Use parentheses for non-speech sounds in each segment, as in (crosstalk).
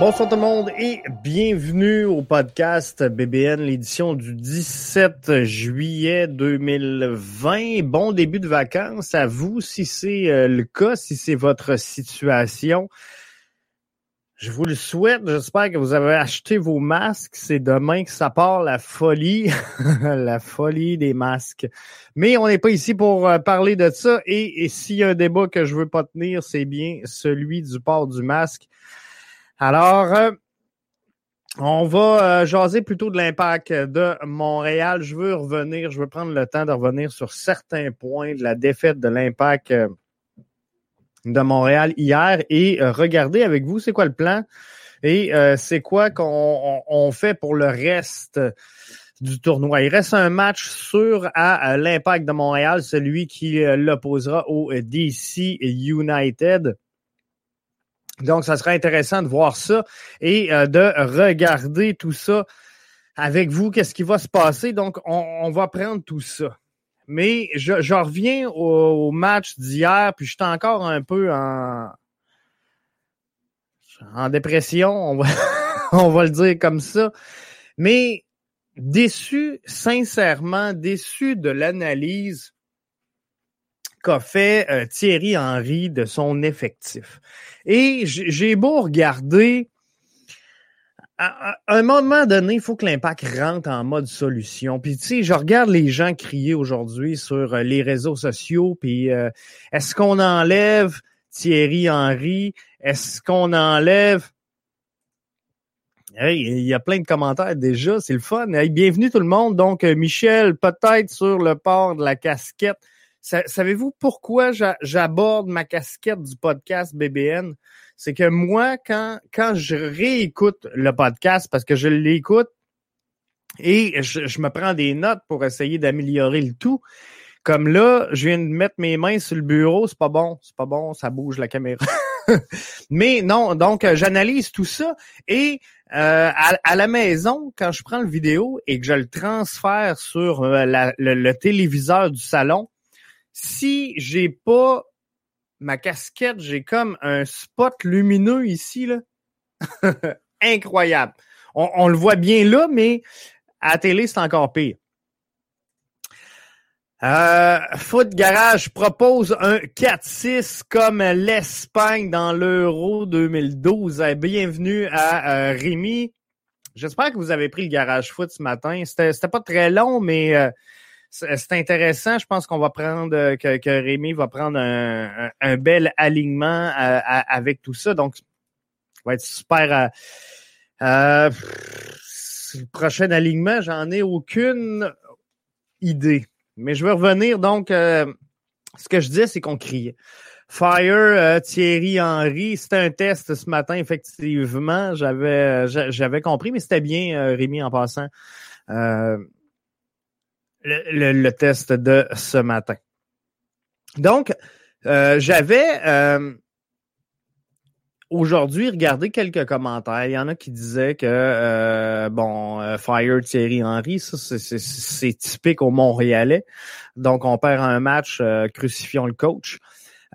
Bonsoir tout le monde et bienvenue au podcast BBN, l'édition du 17 juillet 2020. Bon début de vacances à vous si c'est euh, le cas, si c'est votre situation. Je vous le souhaite. J'espère que vous avez acheté vos masques. C'est demain que ça part la folie, (laughs) la folie des masques. Mais on n'est pas ici pour euh, parler de ça. Et, s'il y a un débat que je veux pas tenir, c'est bien celui du port du masque. Alors, euh, on va euh, jaser plutôt de l'impact de Montréal. Je veux revenir, je veux prendre le temps de revenir sur certains points de la défaite de l'impact euh, de Montréal hier et regarder avec vous c'est quoi le plan et c'est quoi qu'on on fait pour le reste du tournoi. Il reste un match sûr à, l'impact de Montréal, celui qui l'opposera au DC United. Donc, ça serait intéressant de voir ça et euh, de regarder tout ça avec vous, qu'est-ce qui va se passer? Donc, on, va prendre tout ça. Mais je, reviens au, match d'hier, puis je suis encore un peu en, dépression, (laughs) on va le dire comme ça. Mais déçu, sincèrement, déçu de l'analyse qu'a fait euh, Thierry Henry de son effectif. Et j'ai beau regarder, à, un moment donné, il faut que l'impact rentre en mode solution. Puis tu sais, je regarde les gens crier aujourd'hui sur euh, les réseaux sociaux, puis euh, est-ce qu'on enlève Thierry Henry? Est-ce qu'on enlève il y a plein de commentaires déjà, c'est le fun. Hey, bienvenue tout le monde. Donc, Michel, peut-être sur le port de la casquette. Savez-vous pourquoi j'aborde ma casquette du podcast BBN? C'est que moi, quand, quand je réécoute le podcast, parce que je l'écoute et je, me prends des notes pour essayer d'améliorer le tout, comme là, je viens de mettre mes mains sur le bureau, c'est pas bon, c'est pas bon, ça bouge la caméra. (laughs) Mais non, donc j'analyse tout ça et euh, à, la maison, quand je prends le vidéo et que je le transfère sur euh, le, téléviseur du salon, si j'ai pas ma casquette, j'ai comme un spot lumineux ici, là. (laughs) Incroyable. On, le voit bien là, mais à la télé, c'est encore pire. Euh, Foot Garage propose un 4-6 comme l'Espagne dans l'Euro 2012. Euh, bienvenue à euh, Rémi. J'espère que vous avez pris le Garage Foot ce matin. C'était pas très long, mais euh, c'est intéressant. Je pense qu'on va prendre, euh, que, Rémi va prendre un, bel alignement euh, avec tout ça. Donc, ça va être super. Euh, le prochain alignement, j'en ai aucune idée. Mais je veux revenir. Donc, ce que je disais, c'est qu'on criait. Fire, Thierry Henry, c'était un test ce matin, effectivement. J'avais j'avais compris, mais c'était bien, Rémi, en passant le, test de ce matin. Donc, euh, j'avais euh, aujourd'hui regardé quelques commentaires. Il y en a qui disaient que euh, bon, Fire Thierry Henry, ça c'est typique au Montréalais. Donc, on perd un match, crucifions le coach.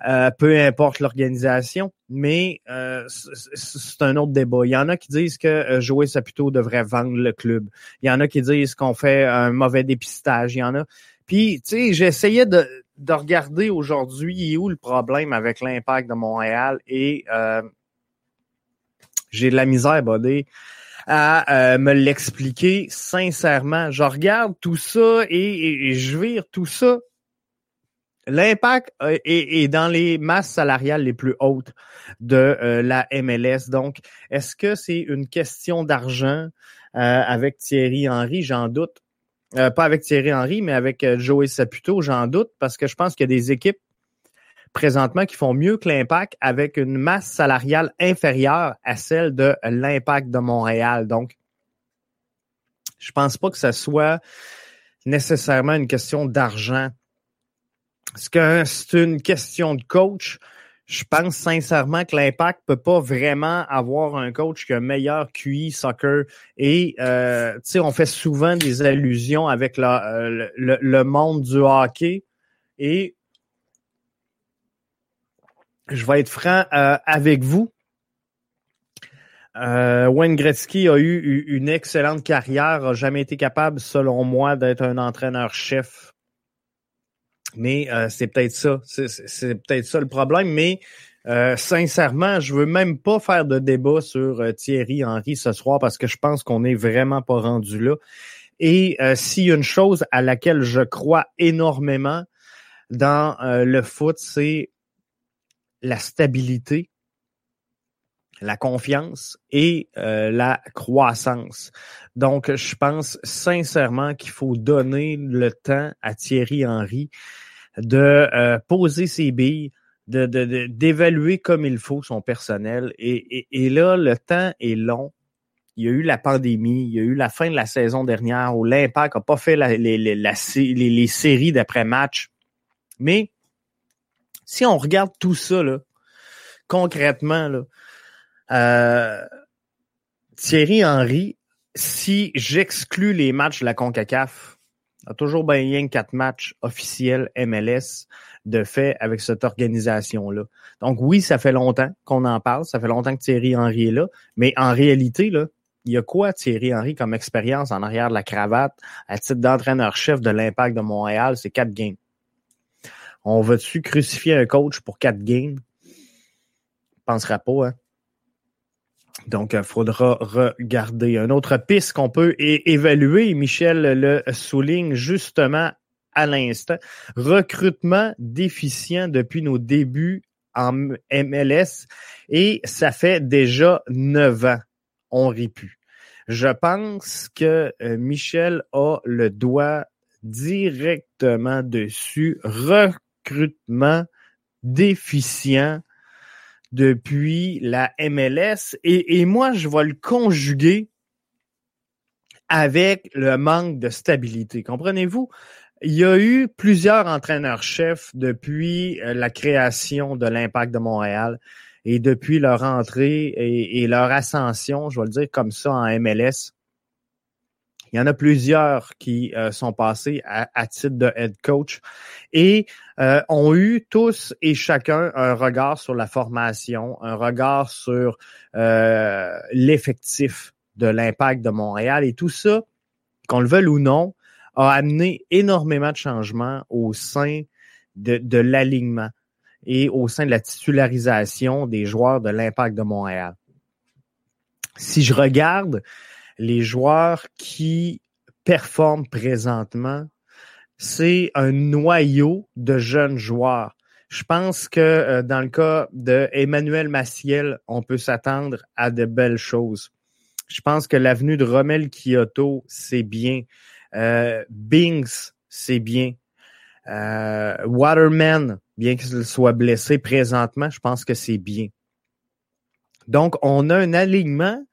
Euh, peu importe l'organisation, mais euh, c'est un autre débat. Il y en a qui disent que euh, Joey Saputo devrait vendre le club. Il y en a qui disent qu'on fait un mauvais dépistage. Il y en a. Puis, tu sais, j'essayais de, de regarder aujourd'hui où le problème avec l'impact de Montréal et j'ai de la misère, Bodé, à me l'expliquer sincèrement. Je regarde tout ça et, et je vire tout ça L'impact euh, est, dans les masses salariales les plus hautes de euh, la MLS. Donc, est-ce que c'est une question d'argent euh, avec Thierry Henry? J'en doute. pas avec Thierry Henry, mais avec Joey Saputo, j'en doute, parce que je pense qu'il y a des équipes présentement qui font mieux que l'impact avec une masse salariale inférieure à celle de l'impact de Montréal. Donc, je pense pas que ce soit nécessairement une question d'argent est-ce que c'est une question de coach? je pense sincèrement que l'impact peut pas vraiment avoir un coach qui a un meilleur QI soccer. Et euh, tu sais, on fait souvent des allusions avec euh, le, le, monde du hockey. Et je vais être franc euh, avec vous. Euh, Wayne Gretzky a eu une excellente carrière, a jamais été capable, selon moi, d'être un entraîneur-chef mais euh, c'est peut-être ça. C'est peut-être ça le problème. Mais euh, sincèrement, je veux même pas faire de débat sur euh, Thierry Henry ce soir parce que je pense qu'on n'est vraiment pas rendu là. Et s'il y a une chose à laquelle je crois énormément dans le foot, c'est la stabilité, la confiance et la croissance. Donc, je pense sincèrement qu'il faut donner le temps à Thierry Henry de euh, poser ses billes, de, d'évaluer comme il faut son personnel. Et, et, là, le temps est long. Il y a eu la pandémie, il y a eu la fin de la saison dernière où l'Impact n'a pas fait la, les, les, les, séries d'après-match. Mais si on regarde tout ça, là, concrètement, là, euh, Thierry Henry, si j'exclus les matchs de la CONCACAF, a toujours bien quatre matchs officiels MLS de fait avec cette organisation-là. Donc oui, ça fait longtemps qu'on en parle, ça fait longtemps que Thierry Henry est là, mais en réalité, là, il y a quoi Thierry Henry comme expérience en arrière de la cravate à titre d'entraîneur-chef de l'Impact de Montréal? C'est quatre games. On va-tu crucifier un coach pour quatre games? Pensera pas, hein? Donc, il faudra regarder. Une autre piste qu'on peut évaluer, Michel le souligne justement à l'instant, recrutement déficient depuis nos débuts en MLS et ça fait déjà neuf ans. On rit. Je pense que euh, Michel a le doigt directement dessus. Recrutement déficient depuis la MLS. Et, moi, je vais le conjuguer avec le manque de stabilité. Comprenez-vous? Il y a eu plusieurs entraîneurs-chefs depuis euh, la création de l'Impact de Montréal et depuis leur entrée et, leur ascension, je vais le dire comme ça, en MLS. Il y en a plusieurs qui euh, sont passés à, titre de head coach et euh, ont eu tous et chacun un regard sur la formation, un regard sur euh, l'effectif de l'impact de Montréal et tout ça, qu'on le veuille ou non, a amené énormément de changements au sein de, de l'alignement et au sein de la titularisation des joueurs de l'impact de Montréal. Si je regarde les joueurs qui performent présentement, c'est un noyau de jeunes joueurs. Je pense que euh, dans le cas de Emmanuel Maciel, on peut s'attendre à de belles choses. Je pense que l'avenue de Rommel Kyoto, c'est bien. Euh, Bings, c'est bien. Euh, Waterman, bien qu'il soit blessé présentement, je pense que c'est bien. Donc, on a un alignement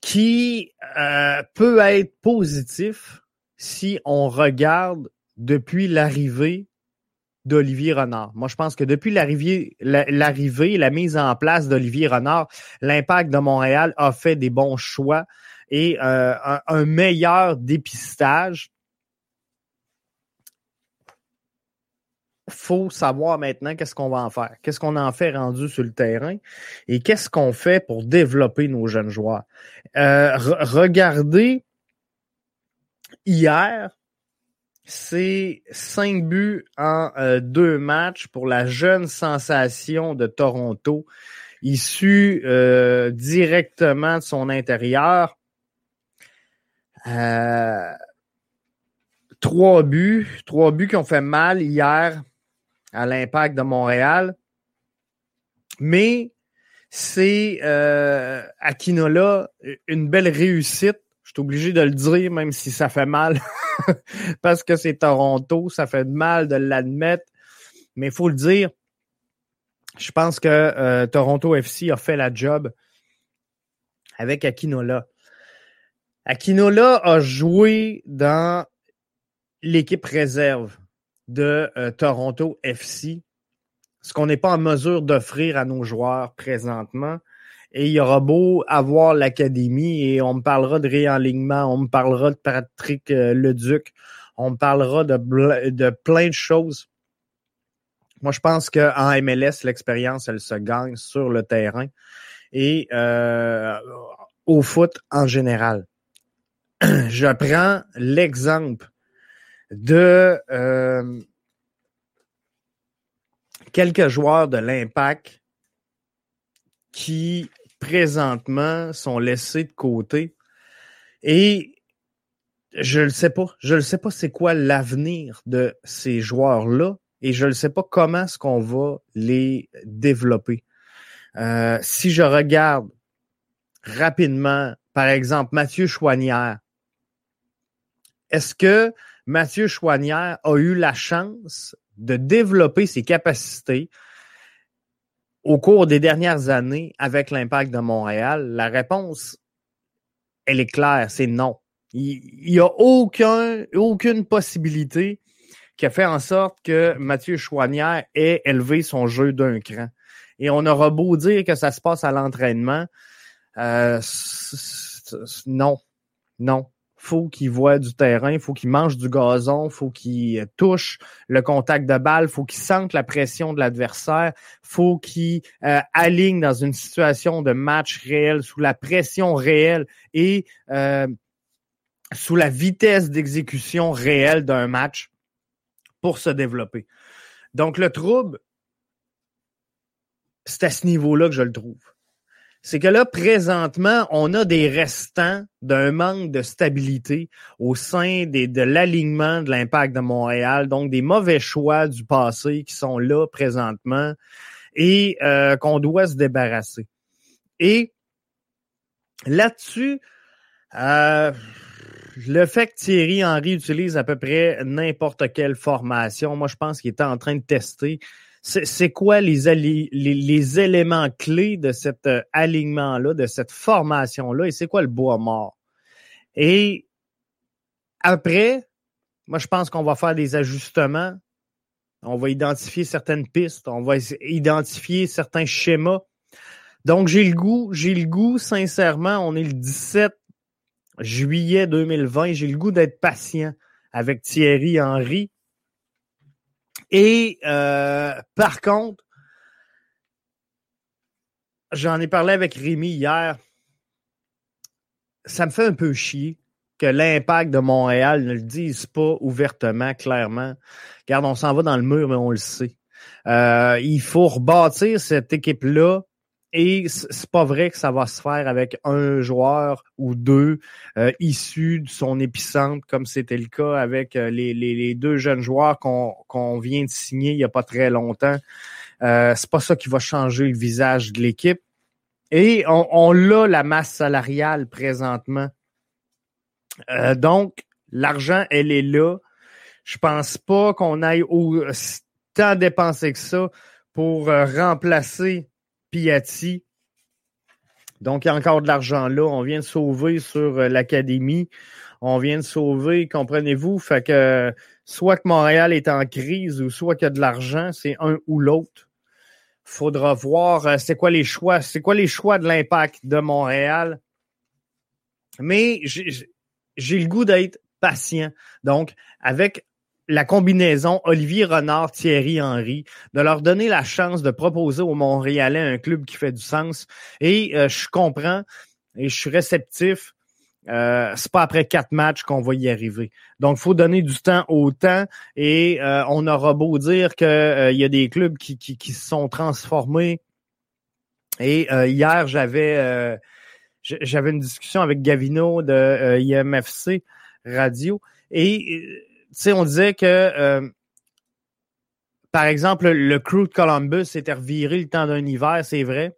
qui euh, peut être positif si on regarde depuis l'arrivée d'Olivier Renard. Moi, je pense que depuis l'arrivée, la mise en place d'Olivier Renard, l'impact de Montréal a fait des bons choix et euh, un, meilleur dépistage faut savoir maintenant qu'est-ce qu'on va en faire, qu'est-ce qu'on en fait rendu sur le terrain et qu'est-ce qu'on fait pour développer nos jeunes joueurs? Euh, regardez, hier, c'est cinq buts en euh, deux matchs pour la jeune sensation de Toronto, issue euh, directement de son intérieur. trois buts, trois buts qui ont fait mal hier à l'impact de Montréal. Mais c'est euh, Akinola une belle réussite. Je suis obligé de le dire, même si ça fait mal, (laughs) parce que c'est Toronto, ça fait mal de l'admettre. Mais il faut le dire, je pense que euh, Toronto FC a fait la job avec Akinola. Akinola a joué dans l'équipe réserve de euh, Toronto FC ce qu'on n'est pas en mesure d'offrir à nos joueurs présentement. Et il y aura beau avoir l'académie et on me parlera de réalignement, on me parlera de Patrick euh, Leduc, on me parlera de, de plein de choses. Moi, je pense qu'en MLS, l'expérience, elle se gagne sur le terrain et euh, au foot en général. (clears throat) je prends l'exemple de euh, quelques joueurs de l'impact qui présentement sont laissés de côté. Et je ne sais pas. Je ne sais pas c'est quoi l'avenir de ces joueurs-là et je ne sais pas comment est-ce qu'on va les développer. Euh, si je regarde rapidement, par exemple, Mathieu Chouanière, est-ce que Mathieu Chouanière a eu la chance de développer ses capacités au cours des dernières années avec l'impact de Montréal? La réponse, elle est claire, c'est non. Il n'y a aucun, aucune possibilité qui a fait en sorte que Mathieu Chouanière ait élevé son jeu d'un cran. Et on aura beau dire que ça se passe à l'entraînement, euh, non, non faut qu'il voit du terrain, faut qu'il mange du gazon, faut qu'il touche le contact de balle, faut qu'il sente la pression de l'adversaire, faut qu'il euh, aligne dans une situation de match réel, sous la pression réelle et euh, sous la vitesse d'exécution réelle d'un match pour se développer. Donc le trouble, c'est à ce niveau-là que je le trouve c'est que là, présentement, on a des restants d'un manque de stabilité au sein de l'alignement de l'impact de Montréal, donc des mauvais choix du passé qui sont là présentement et euh, qu'on doit se débarrasser. Et là-dessus, euh, le fait que Thierry Henry utilise à peu près n'importe quelle formation, moi je pense qu'il était en train de tester c'est quoi les, éléments clés de cet euh, alignement-là, de cette formation-là, et c'est quoi le bois mort? Et après, moi, je pense qu'on va faire des ajustements. On va identifier certaines pistes, on va identifier certains schémas. Donc, j'ai le goût, j'ai le goût, sincèrement, on est le 17 juillet 2020, j'ai le goût d'être patient avec Thierry Henry et euh, par contre, j'en ai parlé avec Rémi hier. Ça me fait un peu chier que l'impact de Montréal ne le dise pas ouvertement, clairement. Regarde, on s'en va dans le mur, mais on le sait. Euh, il faut rebâtir cette équipe-là et c'est pas vrai que ça va se faire avec un joueur ou deux euh, issus de son épicentre, comme c'était le cas avec euh, les, deux jeunes joueurs qu'on vient de signer il y a pas très longtemps. Euh, c'est pas ça qui va changer le visage de l'équipe. Et on, on la masse salariale présentement. Euh, donc, l'argent, elle est là. Je pense pas qu'on aille autant dépenser que ça pour remplacer Piatti. Donc, il y a encore de l'argent là. On vient de sauver sur euh, l'académie. On vient de sauver, comprenez-vous? Fait que soit que Montréal est en crise ou soit qu'il y a de l'argent, c'est un ou l'autre. Faudra voir euh, c'est quoi les choix, c'est quoi les choix de l'impact de Montréal. Mais j'ai le goût d'être patient. Donc, avec la combinaison Olivier Renard, Thierry Henry, de leur donner la chance de proposer aux Montréalais un club qui fait du sens. Et euh, je comprends et je suis réceptif. Euh, c'est pas après quatre matchs qu'on va y arriver. Donc, faut donner du temps au temps et euh, on aura beau dire qu'il euh, y a des clubs qui, qui, qui se sont transformés. Et hier, j'avais j'avais une discussion avec Gavino de IMFC Radio et sais, on disait que, euh, par exemple, le crew de Columbus s'était reviré le temps d'un hiver, c'est vrai,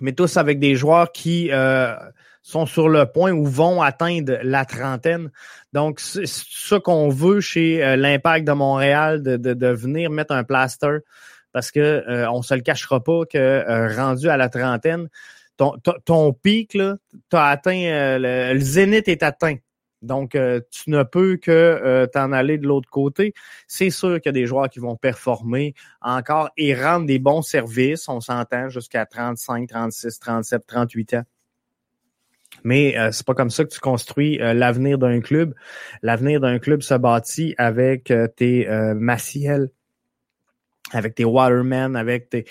mais tous avec des joueurs qui euh, sont sur le point ou vont atteindre la trentaine. Donc, c'est ça qu'on veut chez euh, l'Impact de Montréal, de, venir mettre un plaster, parce que on se le cachera pas que rendu à la trentaine, ton, ton pic, là, as atteint, le zénith est atteint Donc, euh, tu ne peux que euh, t'en aller de l'autre côté. C'est sûr qu'il y a des joueurs qui vont performer encore et rendre des bons services. On s'entend jusqu'à 35, 36, 37, 38 ans. Mais euh, c'est pas comme ça que tu construis l'avenir d'un club. L'avenir d'un club se bâtit avec tes Maciel, avec tes Watermen, avec tes,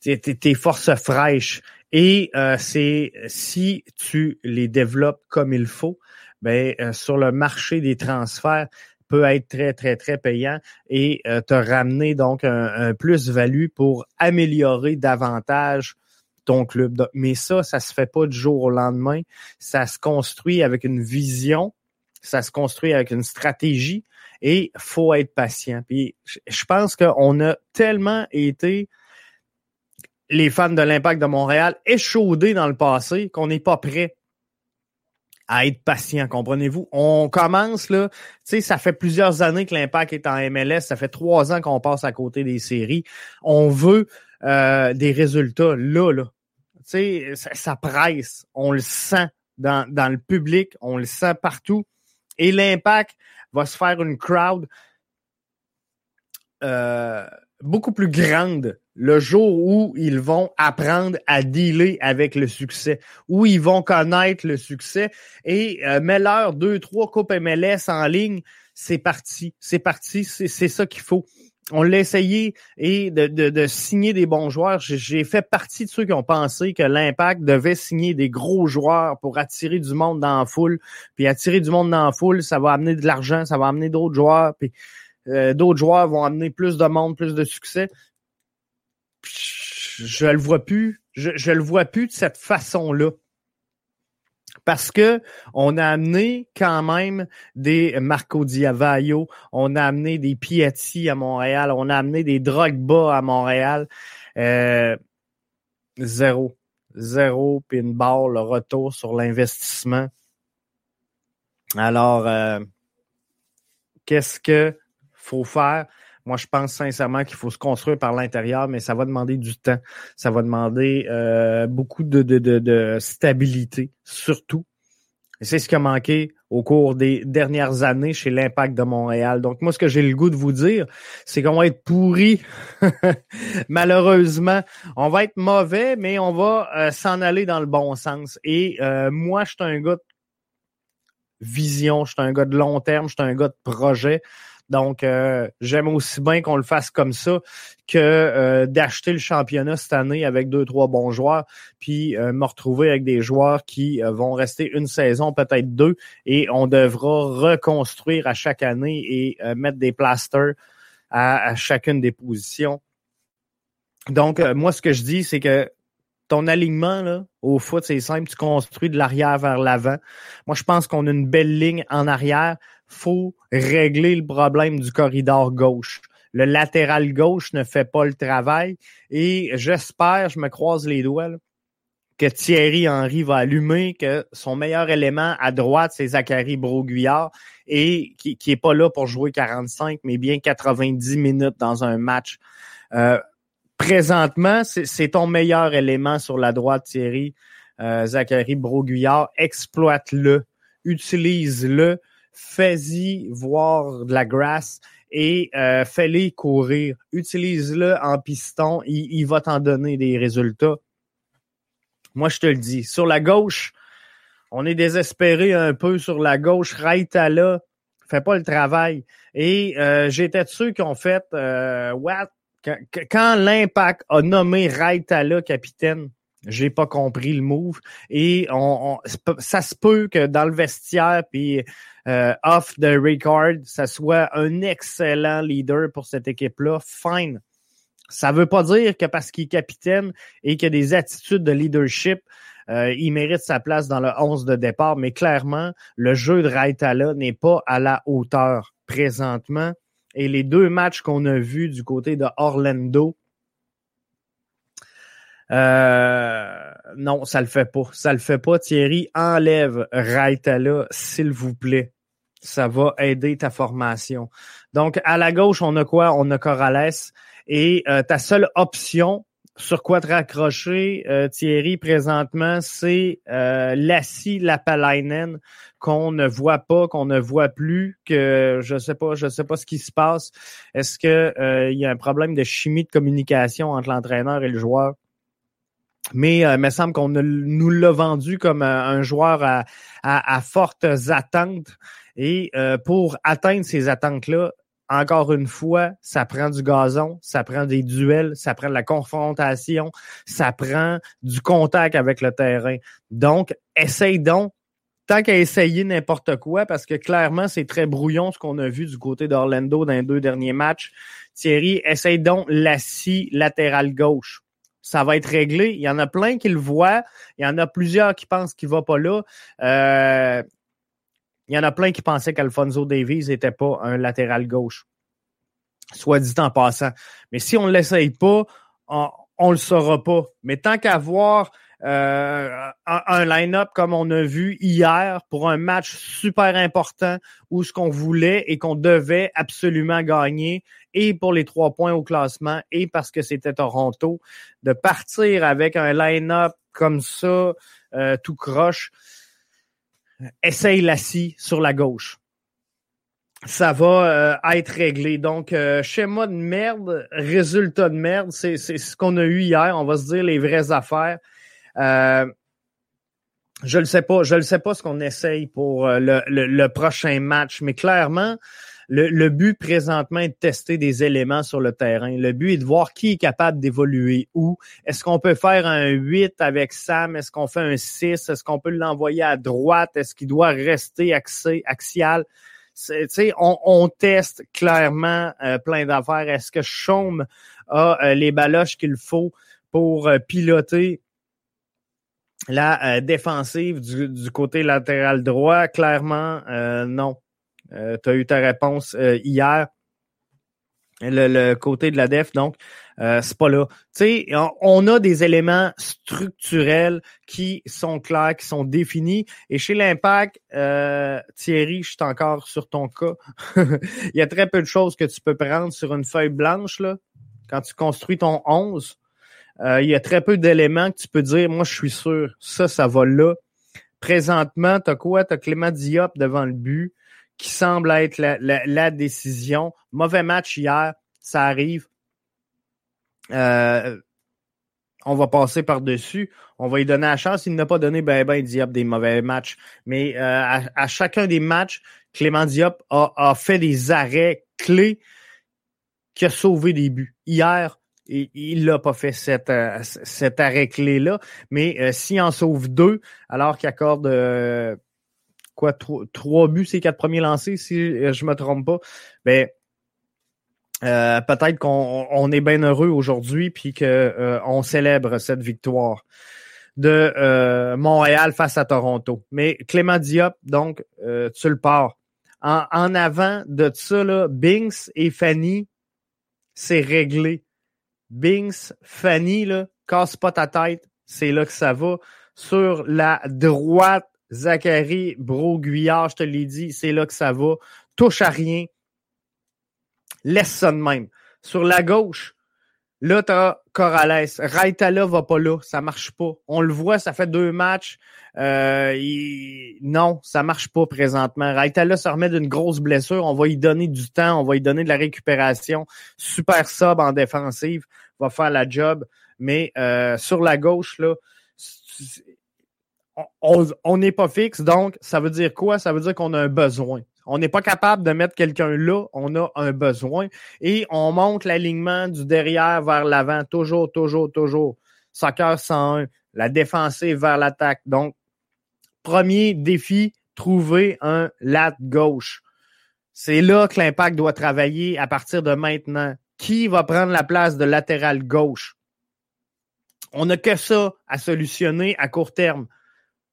tes, tes forces fraîches. Et c'est si tu les développes comme il faut, ben, euh, sur le marché des transferts peut être très, très, très payant et euh, te ramener donc un, plus-value pour améliorer davantage ton club. Mais ça, ça se fait pas du jour au lendemain. Ça se construit avec une vision, ça se construit avec une stratégie et faut être patient. Puis je pense qu'on a tellement été les fans de l'Impact de Montréal échaudés dans le passé qu'on n'est pas prêt à être patient, comprenez-vous? On commence, là, tu sais, ça fait plusieurs années que l'impact est en MLS, ça fait trois ans qu'on passe à côté des séries. On veut euh, des résultats là, là. Tu sais, ça, presse, on le sent dans, dans le public, on le sent partout. Et l'impact va se faire une crowd euh, beaucoup plus grande le jour où ils vont apprendre à dealer avec le succès, où ils vont connaître le succès et euh, deux, trois coupes MLS en ligne, c'est parti, c'est parti, c'est ça qu'il faut. On l'a essayé et de, de, signer des bons joueurs. J'ai fait partie de ceux qui ont pensé que l'Impact devait signer des gros joueurs pour attirer du monde dans la foule. Puis attirer du monde dans la foule, ça va amener de l'argent, ça va amener d'autres joueurs. Euh, d'autres joueurs vont amener plus de monde, plus de succès je le vois plus, je, je le vois plus de cette façon-là. Parce que on a amené quand même des Marco Diavaio, on a amené des Piatti à Montréal, on a amené des Drogba à Montréal. Euh, zéro. Zéro pinball, le retour sur l'investissement. Alors, euh, qu'est-ce que faut faire? Moi, je pense sincèrement qu'il faut se construire par l'intérieur, mais ça va demander du temps. Ça va demander euh, beaucoup de, de, de, stabilité, surtout. C'est ce qui a manqué au cours des dernières années chez l'Impact de Montréal. Donc, moi, ce que j'ai le goût de vous dire, c'est qu'on va être pourri. (laughs) Malheureusement, on va être mauvais, mais on va euh, s'en aller dans le bon sens. Et euh, moi, je suis un gars de vision, je suis un gars de long terme, je suis un gars de projet. Donc, euh, j'aime aussi bien qu'on le fasse comme ça que euh, d'acheter le championnat cette année avec deux, trois bons joueurs, puis euh, me retrouver avec des joueurs qui vont rester une saison, peut-être deux, et on devra reconstruire à chaque année et mettre des plasters à, chacune des positions. Donc, moi, ce que je dis, c'est que ton alignement là, au foot, c'est simple, tu construis de l'arrière vers l'avant. Moi, je pense qu'on a une belle ligne en arrière faut régler le problème du corridor gauche. Le latéral gauche ne fait pas le travail et j'espère, je me croise les doigts, que Thierry Henry va allumer, que son meilleur élément à droite, c'est Zachary Broguillard et qui, qui est pas là pour jouer 45, mais bien 90 minutes dans un match. Euh, présentement, c'est ton meilleur élément sur la droite, Thierry. Euh, Zachary Broguillard, exploite-le, utilise-le fais-y voir de la grâce et euh, fais-les courir. Utilise-le en piston, il, va t'en donner des résultats. Moi, je te le dis. Sur la gauche, on est désespéré un peu sur la gauche. Raitala fait pas le travail. Et euh, j'étais de ceux fait euh, what? Quand, l'impact a nommé Raitala capitaine, j'ai pas compris le move. Et on, ça se peut que dans le vestiaire, puis euh, off the record, ça soit un excellent leader pour cette équipe-là. Fine. Ça veut pas dire que parce qu'il est capitaine et qu'il a des attitudes de leadership, euh, il mérite sa place dans le 11 de départ, mais clairement, le jeu de Raitala n'est pas à la hauteur présentement. Et les deux matchs qu'on a vus du côté de Orlando, euh, non, ça le fait pas. Ça le fait pas. Thierry, enlève Raitala, s'il vous plaît. Ça va aider ta formation. Donc, à la gauche, on a quoi? On a Corrales. Et euh, ta seule option sur quoi te raccrocher, euh, Thierry, présentement, c'est euh, Lassie Lapalainen qu'on ne voit pas, qu'on ne voit plus, que je sais pas, je sais pas ce qui se passe. Est-ce que il y a un problème de chimie de communication entre l'entraîneur et le joueur? Mais euh, il me semble qu'on nous l'a vendu comme un joueur à, fortes attentes. Et pour atteindre ces attentes-là, encore une fois, ça prend du gazon, ça prend des duels, ça prend de la confrontation, ça prend du contact avec le terrain. Donc, essaye donc, tant qu'à essayer n'importe quoi, parce que clairement, c'est très brouillon ce qu'on a vu du côté d'Orlando dans les deux derniers matchs. Thierry, essaye donc la scie latérale gauche. Ça va être réglé. Il y en a plein qui le voient. Il y en a plusieurs qui pensent qu'il va pas là. Euh, il y en a plein qui pensaient qu'Alfonso Davies n'était pas un latéral gauche. Soit dit en passant. Mais si on ne l'essaye pas, on ne le saura pas. Mais tant qu'à voir euh, un, line-up comme on a vu hier pour un match super important où ce qu'on voulait et qu'on devait absolument gagner et pour les trois points au classement et parce que c'était Toronto, de partir avec un line-up comme ça, euh, tout croche, essaye la scie sur la gauche. Ça va euh, être réglé. Donc, euh, schéma de merde, résultat de merde, c'est ce qu'on a eu hier. On va se dire les vraies affaires. Euh, je ne sais pas, je ne sais pas ce qu'on essaye pour le, le, prochain match, mais clairement, le, but présentement est de tester des éléments sur le terrain. Le but est de voir qui est capable d'évoluer où. Est-ce qu'on peut faire un 8 avec Sam? Est-ce qu'on fait un 6? Est-ce qu'on peut l'envoyer à droite? Est-ce qu'il doit rester axé, axial? On, on teste clairement euh, plein d'affaires. Est-ce que Chaume a euh, les baloches qu'il faut pour euh, piloter la défensive du, côté latéral droit? Clairement, non. Euh, tu as eu ta réponse euh, hier. Le, côté de la def, donc, euh, c'est pas là. Tu sais, on, a des éléments structurels qui sont clairs, qui sont définis. Et chez l'Impact, Thierry, je suis encore sur ton cas. (laughs) Il y a très peu de choses que tu peux prendre sur une feuille blanche, là, quand tu construis ton 11. Il y a très peu d'éléments que tu peux dire, moi, je suis sûr, ça, ça va là. Présentement, tu as quoi? Tu as Clément Diop devant le but qui semble être la, décision. Mauvais match hier, ça arrive. Euh, on va passer par-dessus. On va lui donner la chance. Il n'a pas donné ben ben Diop des mauvais matchs. Mais euh, à, chacun des matchs, Clément Diop a, fait des arrêts clés qui a sauvé des buts. Hier, il n'a pas fait cet, euh, cet arrêt clé-là. Mais s'il en sauve deux, alors qu'il accorde quoi, trois, buts ces quatre premiers lancés, si euh, je me trompe pas, ben euh, peut-être qu'on est bien heureux aujourd'hui puis qu'on euh, célèbre cette victoire de Montréal face à Toronto. Mais Clément Diop, donc, tu le pars. En, avant de ça, là, Binks et Fanny, c'est réglé. Binks, Fanny, là, casse pas ta tête, c'est là que ça va. Sur la droite Zachary Broguillard, je te l'ai dit, c'est là que ça va. Touche à rien. Laisse ça de même. Sur la gauche, là, t'as Corrales. Raitala va pas là. Ça marche pas. On le voit, ça fait deux matchs. Euh, Non, ça marche pas présentement. Raitala se remet d'une grosse blessure. On va y donner du temps. On va y donner de la récupération. Super sub en défensive. Va faire la job. Mais euh, sur la gauche, là, on n'est pas fixe, donc ça veut dire quoi? Ça veut dire qu'on a un besoin. On n'est pas capable de mettre quelqu'un là, on a un besoin. Et on monte l'alignement du derrière vers l'avant, toujours, toujours, toujours. Soccer 101, la défensive vers l'attaque. Donc, premier défi, trouver un lat gauche. C'est là que l'impact doit travailler à partir de maintenant. Qui va prendre la place de latéral gauche? On n'a que ça à solutionner à court terme.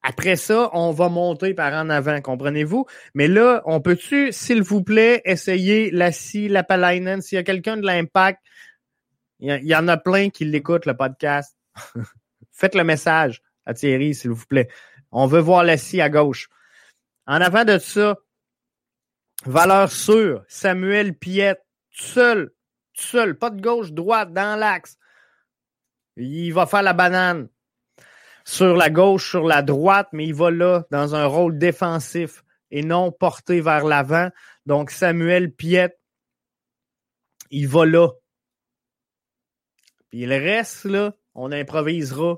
Après ça, on va monter par en avant, comprenez-vous? Mais là, on peut-tu, s'il vous plaît, essayer la scie, la Palainen? S'il y a quelqu'un de l'impact, il y, en a plein qui l'écoutent, le podcast. (laughs) Faites le message à Thierry, s'il vous plaît. On veut voir la scie à gauche. En avant de ça, valeur sûre, Samuel Piette, seul, seul, pas de gauche, droite, dans l'axe. Il va faire la banane sur la gauche, sur la droite, mais il va là dans un rôle défensif et non porté vers l'avant. Donc, Samuel Piet, il va là. Puis le reste, là, on improvisera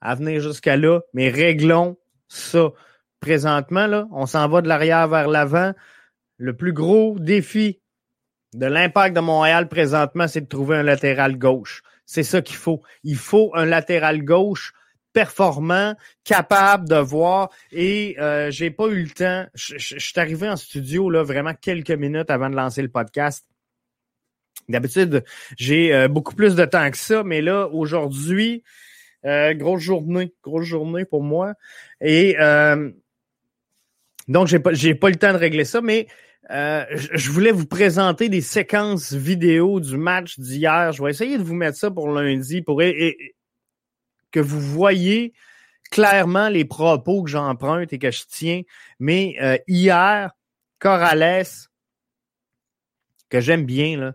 à venir jusqu'à là, mais réglons ça. Présentement, là, on s'en va de l'arrière vers l'avant. Le plus gros défi de l'impact de Montréal présentement, c'est de trouver un latéral gauche. C'est ça qu'il faut. Il faut un latéral gauche performant, capable de voir. Et euh, j'ai pas eu le temps. Je, suis arrivé en studio là vraiment quelques minutes avant de lancer le podcast. D'habitude, j'ai euh, beaucoup plus de temps que ça, mais là aujourd'hui, euh, grosse journée, grosse journée pour moi. Et euh, donc j'ai pas j'ai pas le temps de régler ça, mais je voulais vous présenter des séquences vidéo du match d'hier. Je vais essayer de vous mettre ça pour lundi pour que vous voyez clairement les propos que j'emprunte et que je tiens. Mais euh, hier, Corrales, que j'aime bien,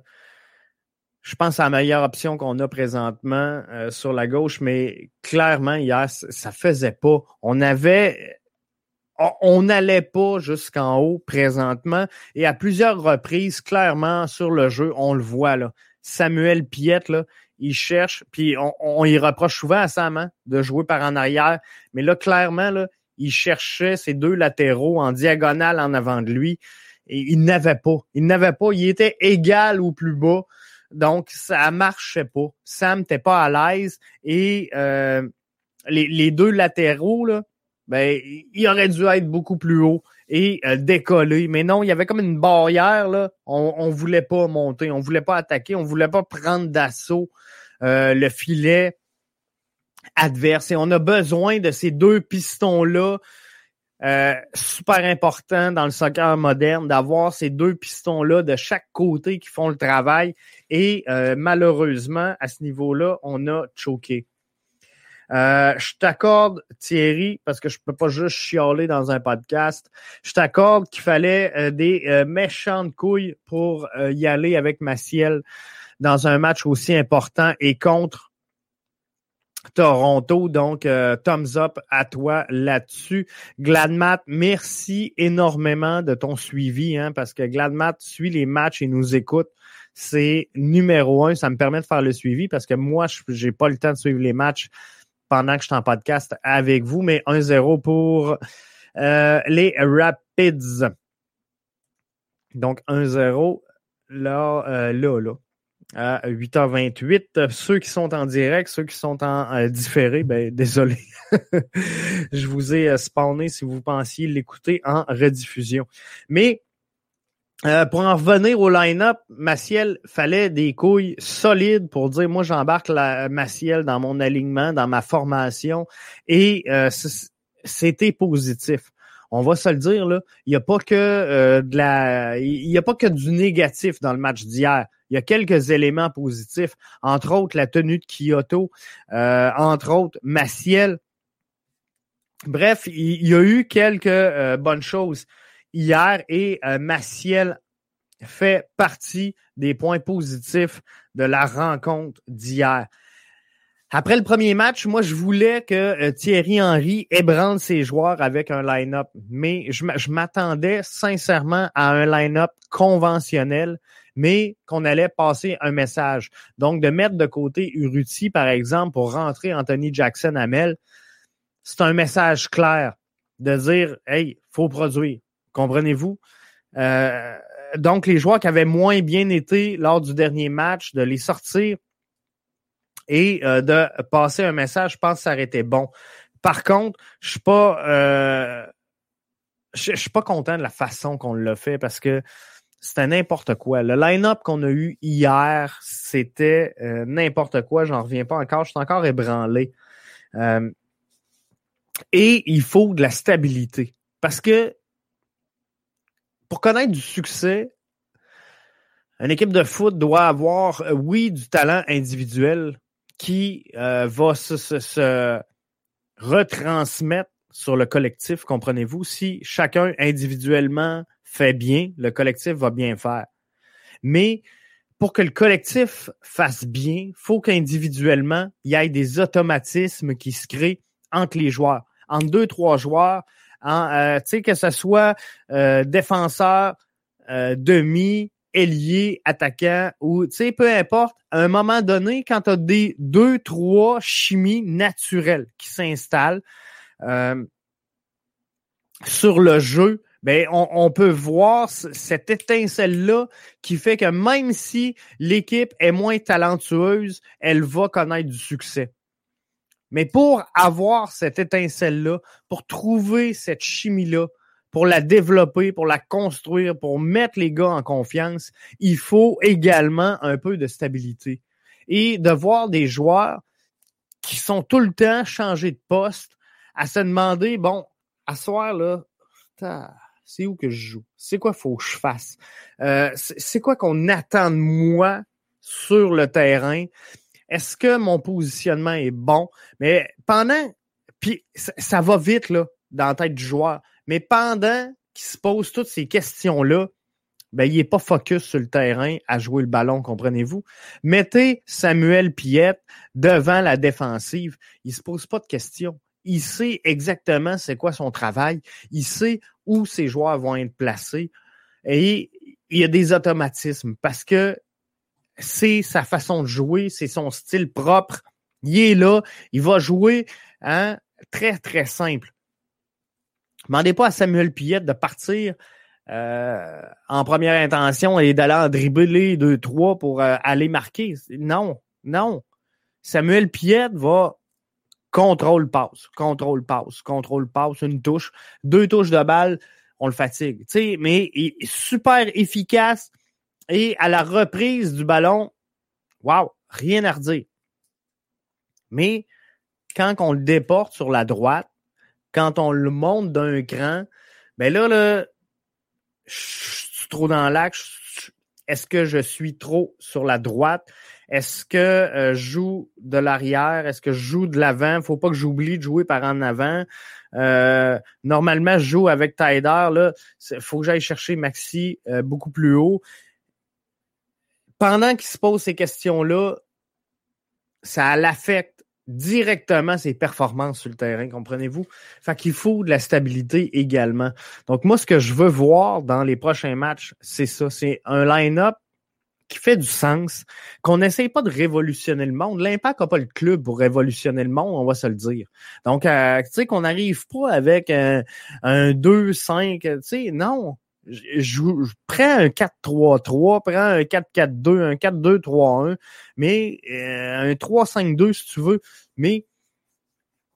je pense à la meilleure option qu'on a présentement euh, sur la gauche, mais clairement, hier, ça faisait pas. On avait on n'allait pas jusqu'en haut présentement et à plusieurs reprises, clairement, sur le jeu, on le voit là. Samuel Piette, là, il cherche, puis on, y reproche souvent à Sam hein, de jouer par en arrière, mais là, clairement, là, il cherchait ses deux latéraux en diagonale en avant de lui, et il n'avait pas. Il n'avait pas. Il était égal ou plus bas, donc ça marchait pas. Sam n'était pas à l'aise, et euh, les, deux latéraux, là, ben, il aurait dû être beaucoup plus haut et euh, décoller. Mais non, il y avait comme une barrière, là. On, on voulait pas monter, on voulait pas attaquer, on voulait pas prendre d'assaut euh, le filet adverse. Et on a besoin de ces deux pistons-là. Euh, super important dans le soccer moderne d'avoir ces deux pistons-là de chaque côté qui font le travail. Et euh, malheureusement, à ce niveau-là, on a choqué. je t'accorde, Thierry, parce que je peux pas juste chialer dans un podcast. Je t'accorde qu'il fallait des méchantes couilles pour y aller avec Maciel dans un match aussi important et contre Toronto. Donc, euh, thumbs up à toi là-dessus. Gladmat, merci énormément de ton suivi, hein, parce que Gladmat suit les matchs et nous écoute. C'est numéro un. Ça me permet de faire le suivi parce que moi, je n'ai pas le temps de suivre les matchs pendant que je suis en podcast avec vous, mais 1-0 pour euh, les Rapids. Donc 1-0 là, euh, là, là à 8h28. Ceux qui sont en direct, ceux qui sont en euh, différé, ben désolé. (laughs) Je vous ai euh, spawné si vous pensiez l'écouter en rediffusion. Mais euh, pour en revenir au line-up, Maciel fallait des couilles solides pour dire moi j'embarque la Maciel dans mon alignement, dans ma formation et c'était positif on va se le dire là, il n'y a pas que de la il y a pas que du négatif dans le match d'hier il y a quelques éléments positifs, entre autres la tenue de Kyoto, euh, entre autres Maciel. Bref, il, y a eu quelques euh, bonnes choses hier et euh, Maciel fait partie des points positifs de la rencontre d'hier. Après le premier match, moi, je voulais que Thierry Henry ébranle ses joueurs avec un line-up, mais je m'attendais sincèrement à un line-up conventionnel mais qu'on allait passer un message. Donc, de mettre de côté Uruti, par exemple, pour rentrer Anthony Jackson Amel, c'est un message clair de dire, hey, faut produire. Comprenez-vous? Euh, donc, les joueurs qui avaient moins bien été lors du dernier match, de les sortir et euh, de passer un message, je pense que ça aurait été bon. Par contre, je suis pas, euh, je suis pas content de la façon qu'on l'a fait parce que c'était n'importe quoi. Le line-up qu'on a eu hier, c'était euh, n'importe quoi. J'en reviens pas encore. Je suis encore ébranlé. Euh, et il faut de la stabilité. Parce que pour connaître du succès, une équipe de foot doit avoir, euh, oui, du talent individuel qui va se, se retransmettre sur le collectif, comprenez-vous? Si chacun individuellement fait bien, le collectif va bien faire. Mais pour que le collectif fasse bien, faut qu'individuellement, il y ait des automatismes qui se créent entre les joueurs. Entre deux, trois joueurs, euh, tu sais, que ce soit euh, défenseur, euh, demi, ailier, attaquant, ou peu importe, à un moment donné, quand tu as des deux, trois chimies naturelles qui s'installent sur le jeu, ben on, on, peut voir cette étincelle-là qui fait que même si l'équipe est moins talentueuse, elle va connaître du succès. Mais pour avoir cette étincelle-là, pour trouver cette chimie-là, pour la développer, pour la construire, pour mettre les gars en confiance, il faut également un peu de stabilité. Et de voir des joueurs qui sont tout le temps changés de poste, à se demander, bon, à soir, là, c'est où que je joue? C'est quoi faut que je fasse? Euh, c'est quoi qu'on attend de moi sur le terrain? Est-ce que mon positionnement est bon? Mais pendant, puis ça, va vite là, dans la tête du joueur, mais pendant qu'il se pose toutes ces questions-là, ben, il n'est pas focus sur le terrain à jouer le ballon, comprenez-vous? Mettez Samuel Piette devant la défensive. Il se pose pas de questions. Il sait exactement c'est quoi son travail. Il sait où ses joueurs vont être placés. Et il y a des automatismes parce que c'est sa façon de jouer, c'est son style propre. Il est là, il va jouer hein, très, très simple. Demandez pas à Samuel Piette de partir euh, en première intention et d'aller en dribbler deux, trois pour euh, aller marquer. Non, non. Samuel Piette va contrôle passe, contrôle passe, contrôle passe, une touche, deux touches de balle, on le fatigue. sais, mais il est super efficace et à la reprise du ballon, wow, rien à redire. Mais quand on le déporte sur la droite, quand on le monte d'un cran, ben là, là, je suis trop dans l'axe. Est-ce que je suis trop sur la droite? Est-ce que euh, je joue de l'arrière? Est-ce que je joue de l'avant? Faut pas que j'oublie de jouer par en avant. Euh, normalement, je joue avec Tyder. Là, faut que j'aille chercher Maxi euh, beaucoup plus haut pendant qu'il se pose ces questions-là, ça l'affecte directement ses performances sur le terrain, comprenez-vous? Fait qu'il faut de la stabilité également. Donc, moi, ce que je veux voir dans les prochains matchs, c'est ça. C'est un line-up qui fait du sens, qu'on n'essaye pas de révolutionner le monde. L'impact n'a pas le club pour révolutionner le monde, on va se le dire. Donc, euh, tu sais, qu'on n'arrive pas avec un, un 2-5, tu sais, non je, prends un 4-3-3, prends un 4-4-2, un 4-2-3-1, mais euh, un 3-5-2 si tu veux, mais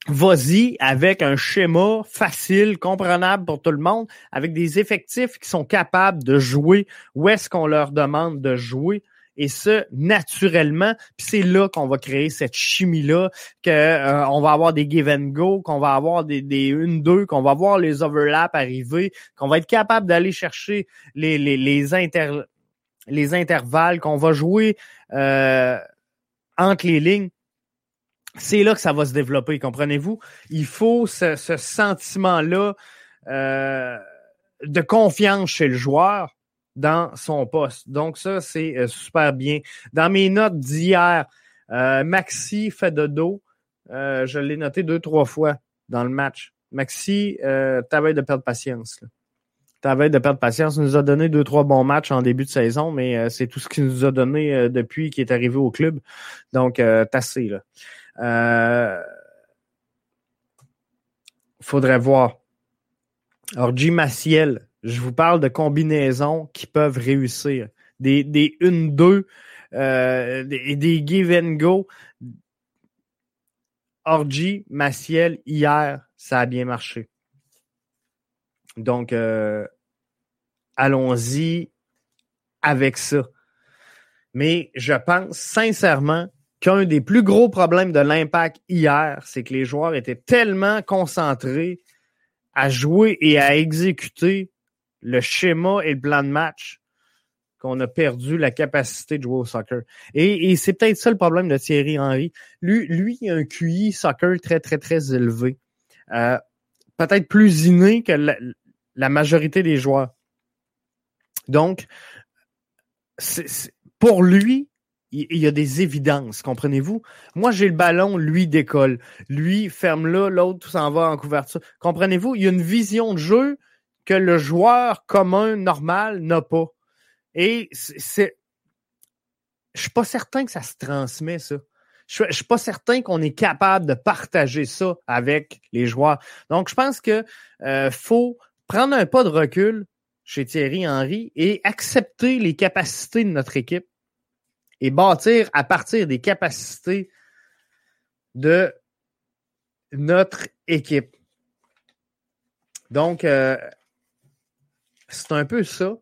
vas-y avec un schéma facile, comprenable pour tout le monde, avec des effectifs qui sont capables de jouer où est-ce qu'on leur demande de jouer et ça naturellement. Puis c'est là qu'on va créer cette chimie-là, qu'on euh, va avoir des give and go, qu'on va avoir des, des une deux, qu'on va voir les overlaps arriver, qu'on va être capable d'aller chercher les les les, inter, les intervalles, qu'on va jouer euh, entre les lignes. C'est là que ça va se développer, comprenez-vous? Il faut ce, sentiment-là euh, de confiance chez le joueur dans son poste. Donc ça, c'est euh, super bien. Dans mes notes d'hier, euh, Maxi fait de dos. Je l'ai noté deux, trois fois dans le match. Maxi, euh, t'avais de perdre patience. T'avais de perdre patience. Il nous a donné deux, trois bons matchs en début de saison, mais c'est tout ce qu'il nous a donné depuis qu'il est arrivé au club. Donc, tassé, là. Faudrait voir. Jim Maciel, je vous parle de combinaisons qui peuvent réussir. Des, des 1-2, euh, des, des give and go. Orgy, Maciel, hier, ça a bien marché. Donc, euh, allons-y avec ça. Mais je pense sincèrement qu'un des plus gros problèmes de l'impact hier, c'est que les joueurs étaient tellement concentrés à jouer et à exécuter le schéma et le plan de match qu'on a perdu la capacité de jouer au soccer. Et, c'est peut-être ça le problème de Thierry Henry. Lui, lui il a un QI soccer très, très, très élevé. Euh, peut-être plus inné que la, majorité des joueurs. Donc, pour lui, il y a des évidences, comprenez-vous? Moi, j'ai le ballon, lui décolle. Lui ferme là, l'autre s'en va en couverture. Comprenez-vous? Il y a une vision de jeu que le joueur commun, normal, n'a pas. Et c'est. Je suis pas certain que ça se transmet, ça. Je suis pas certain qu'on est capable de partager ça avec les joueurs. Donc, je pense que euh, faut prendre un pas de recul chez Thierry Henry et accepter les capacités de notre équipe et bâtir à partir des capacités de notre équipe. Donc, euh, c'est un peu ça.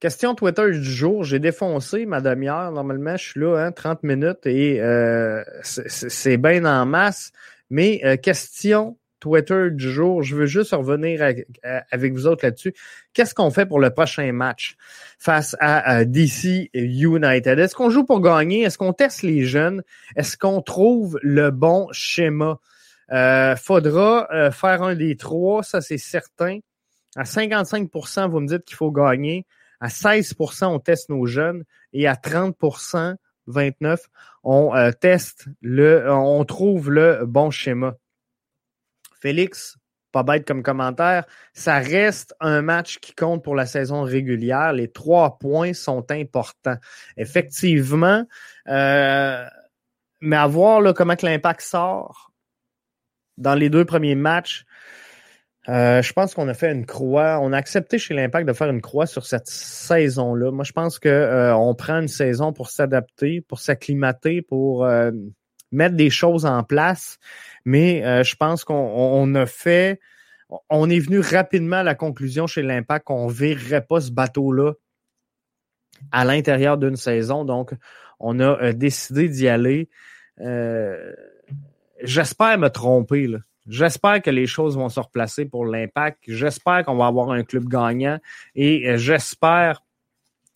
Question Twitter du jour. J'ai défoncé ma demi-heure. Normalement, je suis là, hein, 30 minutes et euh, c'est bien en masse. Mais euh, question Twitter du jour. Je veux juste revenir avec, vous autres là-dessus. Qu'est-ce qu'on fait pour le prochain match face à, DC United? Est-ce qu'on joue pour gagner? Est-ce qu'on teste les jeunes? Est-ce qu'on trouve le bon schéma? Euh, faudra euh, faire un des trois, ça c'est certain. À 55% vous me dites qu'il faut gagner. À 16% on teste nos jeunes. Et à 30% 29 on euh, teste le, on trouve le bon schéma. Félix, pas bête comme commentaire, ça reste un match qui compte pour la saison régulière. Les trois points sont importants. Effectivement, euh, mais à voir là, comment que l'impact sort dans les deux premiers matchs, euh, je pense qu'on a fait une croix. On a accepté chez l'Impact de faire une croix sur cette saison-là. Moi, je pense qu'on euh, prend une saison pour s'adapter, pour s'acclimater, pour mettre des choses en place. Mais euh, je pense qu'on a fait, on est venu rapidement à la conclusion chez l'Impact qu'on ne verrait pas ce bateau-là à l'intérieur d'une saison. Donc, on a euh, décidé d'y aller. Euh, j'espère me tromper. J'espère que les choses vont se replacer pour l'impact. J'espère qu'on va avoir un club gagnant et j'espère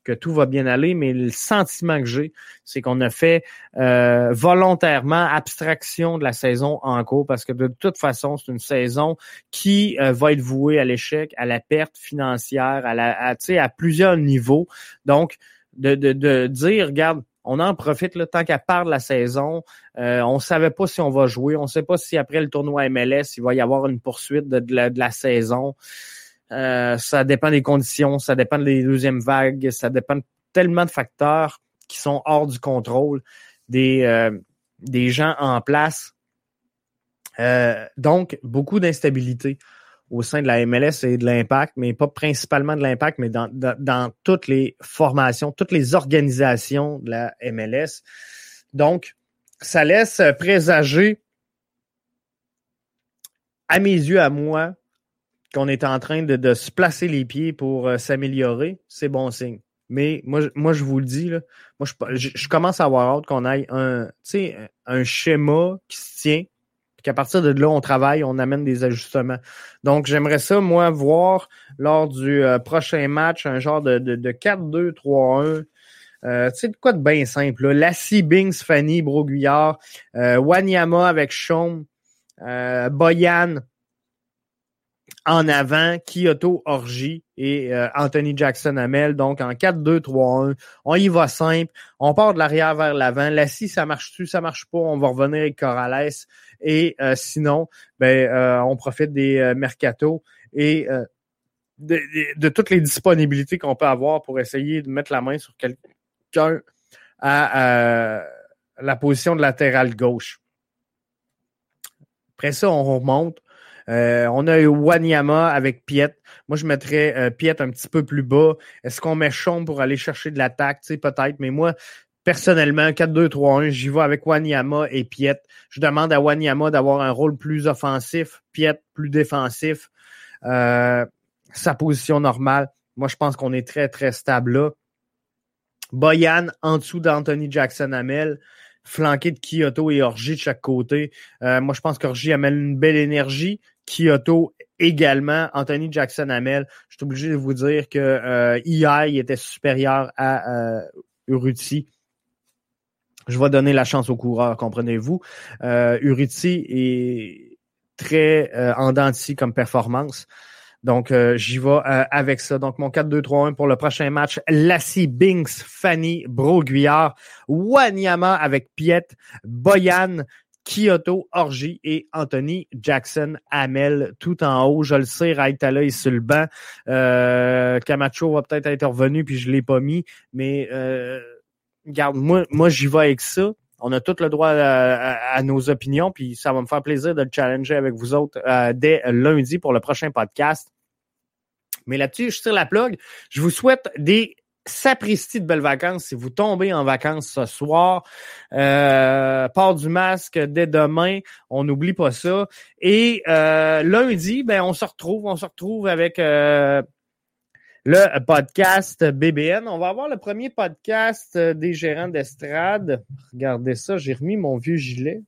que tout va bien aller, mais le sentiment que j'ai, c'est qu'on a fait euh, volontairement abstraction de la saison en cours parce que de toute façon, c'est une saison qui euh, va être vouée à l'échec, à la perte financière, à la à, à plusieurs niveaux. Donc, de, dire, regarde, on en profite le tant qu'à part de la saison. Euh, on savait pas si on va jouer. On ne sait pas si après le tournoi MLS, il va y avoir une poursuite de la saison. Euh, ça dépend des conditions, ça dépend des deuxièmes vagues, ça dépend tellement de facteurs qui sont hors du contrôle des, euh, des gens en place. Euh, donc, beaucoup d'instabilité au sein de la MLS et de l'impact, mais pas principalement de l'impact, mais dans, dans, dans, toutes les formations, toutes les organisations de la MLS. Donc, ça laisse présager, à mes yeux, à moi, qu'on est en train de, se placer les pieds pour euh, s'améliorer, c'est bon signe. Mais moi, moi, je vous le dis, là, moi, je, je, commence à avoir hâte qu'on aille un, un schéma qui se tient, puis qu'à partir de là, on travaille, on amène des ajustements. Donc, j'aimerais ça, moi, voir lors du euh, prochain match un genre de, de, de 4-2-3-1. Euh, tu sais, de quoi de bien simple. Là. Lassie, Bings, Fanny, Broguillard, euh, Wanyama avec Sean, euh, Boyan, en avant, Kyoto Orji et euh, Anthony Jackson Amel. Donc en 4-2-3-1, on y va simple. On part de l'arrière vers l'avant. Là, si ça marche-tu, ça marche pas, on va revenir avec Corrales. Et euh, sinon, ben, euh, on profite des mercato et de, de, toutes les disponibilités qu'on peut avoir pour essayer de mettre la main sur quelqu'un à la position de latéral gauche. Après ça, on remonte. Euh, on a eu Wanyama avec Piet. Moi, je mettrais euh, Piet un petit peu plus bas. Est-ce qu'on met Chaume pour aller chercher de l'attaque? Tu sais, peut-être. Mais moi, personnellement, 4-2-3-1, j'y vais avec Wanyama et Piet. Je demande à Wanyama d'avoir un rôle plus offensif, Piet plus défensif. Euh, sa position normale. Moi, je pense qu'on est très, très stable là. Boyan en dessous d'Anthony Jackson Amel flanqué de Kyoto et Orji de chaque côté. moi, je pense qu'Orji amène une belle énergie. Kyoto également. Anthony Jackson Hamel, je suis obligé de vous dire que euh, il était supérieur à euh, Uruti. Je vais donner la chance au coureur, comprenez-vous. Euh, Uruti est très euh, en denti comme performance. Donc, j'y vais avec ça. Donc, mon 4-2-3-1 pour le prochain match. Lassie Binks, Fanny Broguillard, Wanyama avec Piet, Boyan, Kyoto, Orgy et Anthony Jackson Hamel tout en haut. Je le sais, Raitala est sur. Euh, Camacho va peut-être être revenu puis je l'ai pas mis. Mais euh, moi, moi j'y vais avec ça. On a tout le droit à, nos opinions, puis ça va me faire plaisir de le challenger avec vous autres euh, dès lundi pour le prochain podcast. Mais là-dessus, je tire la plug. Je vous souhaite des sapristi de belles vacances si vous tombez en vacances ce soir. Euh, port du masque dès demain, on n'oublie pas ça. Et euh, lundi, ben on se retrouve, on se retrouve avec euh, le podcast BBN. On va avoir le premier podcast des gérants d'estrade. Regardez ça, j'ai remis mon vieux gilet.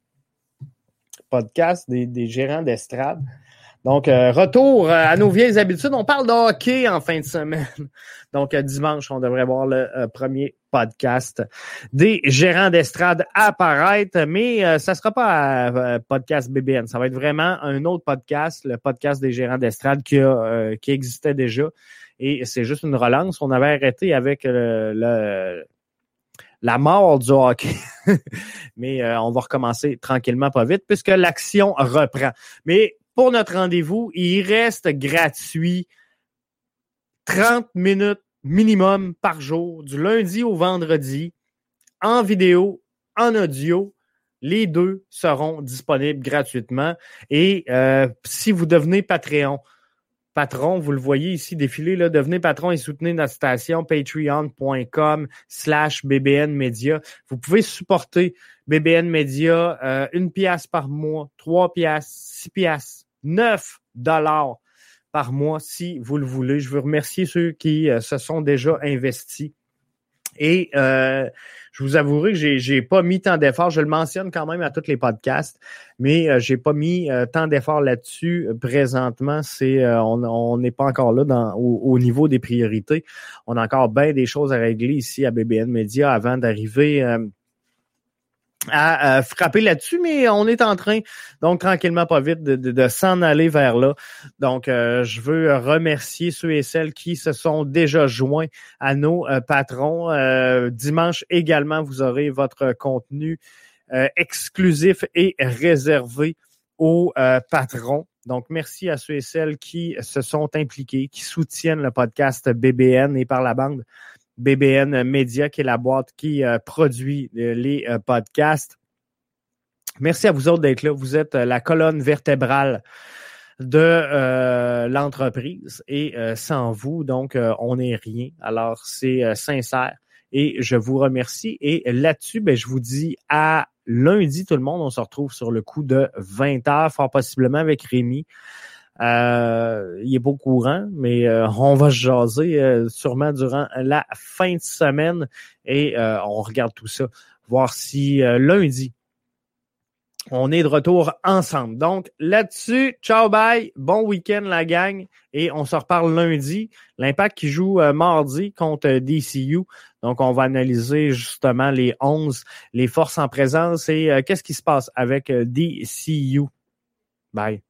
Podcast des, des gérants d'estrade. Donc, euh, retour euh, à nos vieilles habitudes. On parle de hockey en fin de semaine. (laughs) Donc, euh, dimanche, on devrait voir le premier podcast des gérants d'estrade apparaître, mais ça sera pas podcast BBN. Ça va être vraiment un autre podcast, le podcast des gérants d'estrade qui, qui existait déjà. Et c'est juste une relance. On avait arrêté avec le, la mort du hockey. (laughs) Mais on va recommencer tranquillement, pas vite, puisque l'action reprend. Mais pour notre rendez-vous. Il reste gratuit 30 minutes minimum par jour, du lundi au vendredi, en vidéo, en audio. Les deux seront disponibles gratuitement. Et euh, si vous devenez Patreon, patron, vous le voyez ici défiler, là, devenez patron et soutenez notre station patreon.com slash BBN Media. Vous pouvez supporter BBN Media euh, une pièce par mois, trois pièces, six pièces 9 dollars par mois si vous le voulez. Je veux remercier ceux qui euh, se sont déjà investis. Et euh, je vous avouerai que j'ai, pas mis tant d'efforts. Je le mentionne quand même à tous les podcasts, mais euh, j'ai pas mis tant d'efforts là-dessus présentement. C'est on n'est pas encore là dans, au, niveau des priorités. On a encore bien des choses à régler ici à BBN Media avant d'arriver à, frapper là-dessus, mais on est en train, donc tranquillement, pas vite, de, s'en aller vers là. Donc, euh, je veux remercier ceux et celles qui se sont déjà joints à nos euh, patrons. Euh, dimanche également, vous aurez votre contenu exclusif et réservé aux patrons. Donc, merci à ceux et celles qui se sont impliqués, qui soutiennent le podcast BBN et par la bande BBN Media, qui est la boîte qui euh, produit euh, les euh, podcasts. Merci à vous autres d'être là. Vous êtes la colonne vertébrale de l'entreprise et sans vous, donc, on n'est rien. Alors, c'est sincère et je vous remercie. Et là-dessus, ben, je vous dis à lundi, tout le monde. On se retrouve sur le coup de 20 heures, fort possiblement avec Rémi. Euh, il est pas au courant, mais euh, on va se jaser euh, sûrement durant la fin de semaine et on regarde tout ça, voir si lundi, on est de retour ensemble. Donc là-dessus, ciao bye, bon week-end la gang et on se reparle lundi. L'impact qui joue mardi contre DCU. Donc on va analyser justement les 11, les forces en présence et qu'est-ce qui se passe avec DCU. Bye.